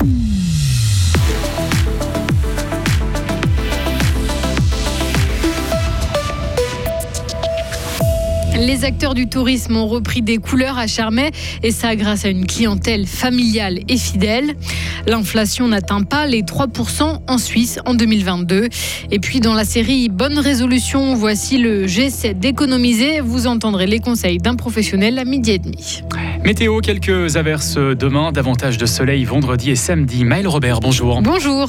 Mm-hmm. Les acteurs du tourisme ont repris des couleurs à Charmey et ça grâce à une clientèle familiale et fidèle. L'inflation n'atteint pas les 3% en Suisse en 2022. Et puis dans la série Bonne résolution, voici le G7 d'économiser. Vous entendrez les conseils d'un professionnel à midi et demi. Météo, quelques averses demain, davantage de soleil vendredi et samedi. Maël Robert, bonjour. Bonjour.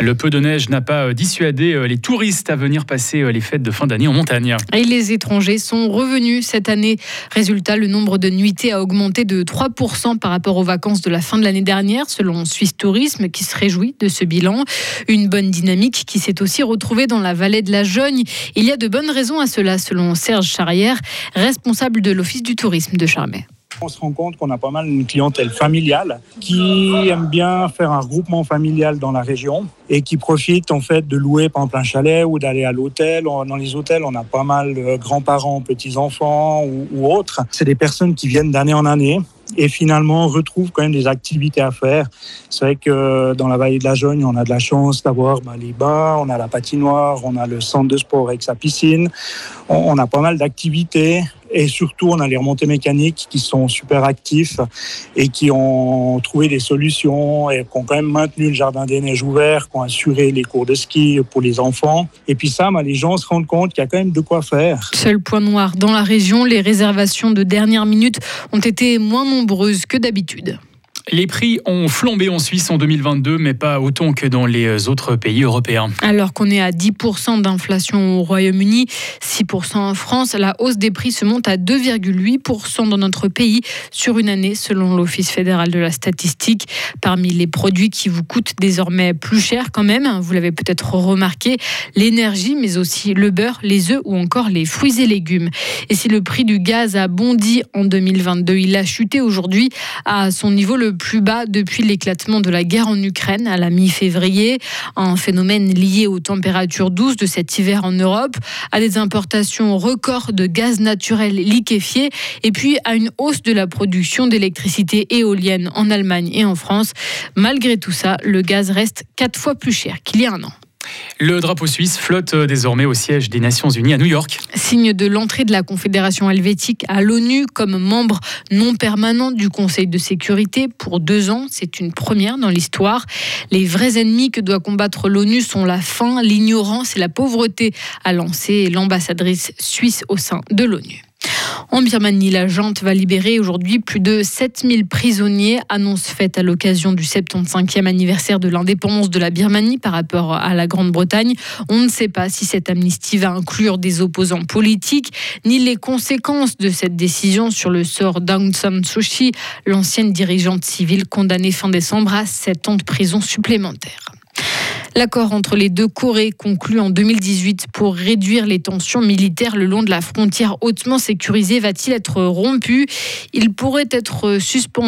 Le peu de neige n'a pas euh, dissuadé euh, les touristes à venir passer euh, les fêtes de fin d'année en montagne. Et les étrangers sont revenus cette année. Résultat, le nombre de nuitées a augmenté de 3% par rapport aux vacances de la fin de l'année dernière, selon Suisse Tourisme, qui se réjouit de ce bilan. Une bonne dynamique qui s'est aussi retrouvée dans la vallée de la Jogne. Il y a de bonnes raisons à cela, selon Serge Charrière, responsable de l'Office du tourisme de Charmey. On se rend compte qu'on a pas mal une clientèle familiale qui aime bien faire un regroupement familial dans la région et qui profite en fait de louer par exemple un chalet ou d'aller à l'hôtel. Dans les hôtels, on a pas mal de grands-parents, petits-enfants ou, autres. C'est des personnes qui viennent d'année en année et finalement on retrouve quand même des activités à faire. C'est vrai que dans la vallée de la Jogne, on a de la chance d'avoir bah, les bains, on a la patinoire, on a le centre de sport avec sa piscine, on a pas mal d'activités et surtout on a les remontées mécaniques qui sont super actifs et qui ont trouvé des solutions et qui ont quand même maintenu le jardin des neiges ouvert, qui ont assuré les cours de ski pour les enfants. Et puis ça, bah, les gens se rendent compte qu'il y a quand même de quoi faire. Seul point noir dans la région, les réservations de dernière minute ont été moins nombreuses que d'habitude. Les prix ont flambé en Suisse en 2022, mais pas autant que dans les autres pays européens. Alors qu'on est à 10% d'inflation au Royaume-Uni, 6% en France, la hausse des prix se monte à 2,8% dans notre pays sur une année, selon l'Office fédéral de la statistique. Parmi les produits qui vous coûtent désormais plus cher quand même, vous l'avez peut-être remarqué, l'énergie, mais aussi le beurre, les œufs ou encore les fruits et légumes. Et si le prix du gaz a bondi en 2022, il a chuté aujourd'hui à son niveau le plus bas depuis l'éclatement de la guerre en Ukraine à la mi-février. Un phénomène lié aux températures douces de cet hiver en Europe, à des importations records de gaz naturel liquéfié et puis à une hausse de la production d'électricité éolienne en Allemagne et en France. Malgré tout ça, le gaz reste quatre fois plus cher qu'il y a un an. Le drapeau suisse flotte désormais au siège des Nations Unies à New York. Signe de l'entrée de la Confédération helvétique à l'ONU comme membre non permanent du Conseil de sécurité pour deux ans. C'est une première dans l'histoire. Les vrais ennemis que doit combattre l'ONU sont la faim, l'ignorance et la pauvreté, a lancé l'ambassadrice suisse au sein de l'ONU. En Birmanie, la junte va libérer aujourd'hui plus de 7000 prisonniers, annonce faite à l'occasion du 75e anniversaire de l'indépendance de la Birmanie par rapport à la Grande-Bretagne. On ne sait pas si cette amnistie va inclure des opposants politiques, ni les conséquences de cette décision sur le sort d'Aung San Suu Kyi, l'ancienne dirigeante civile condamnée fin décembre à 7 ans de prison supplémentaire. L'accord entre les deux Corées conclu en 2018 pour réduire les tensions militaires le long de la frontière hautement sécurisée va-t-il être rompu? Il pourrait être suspendu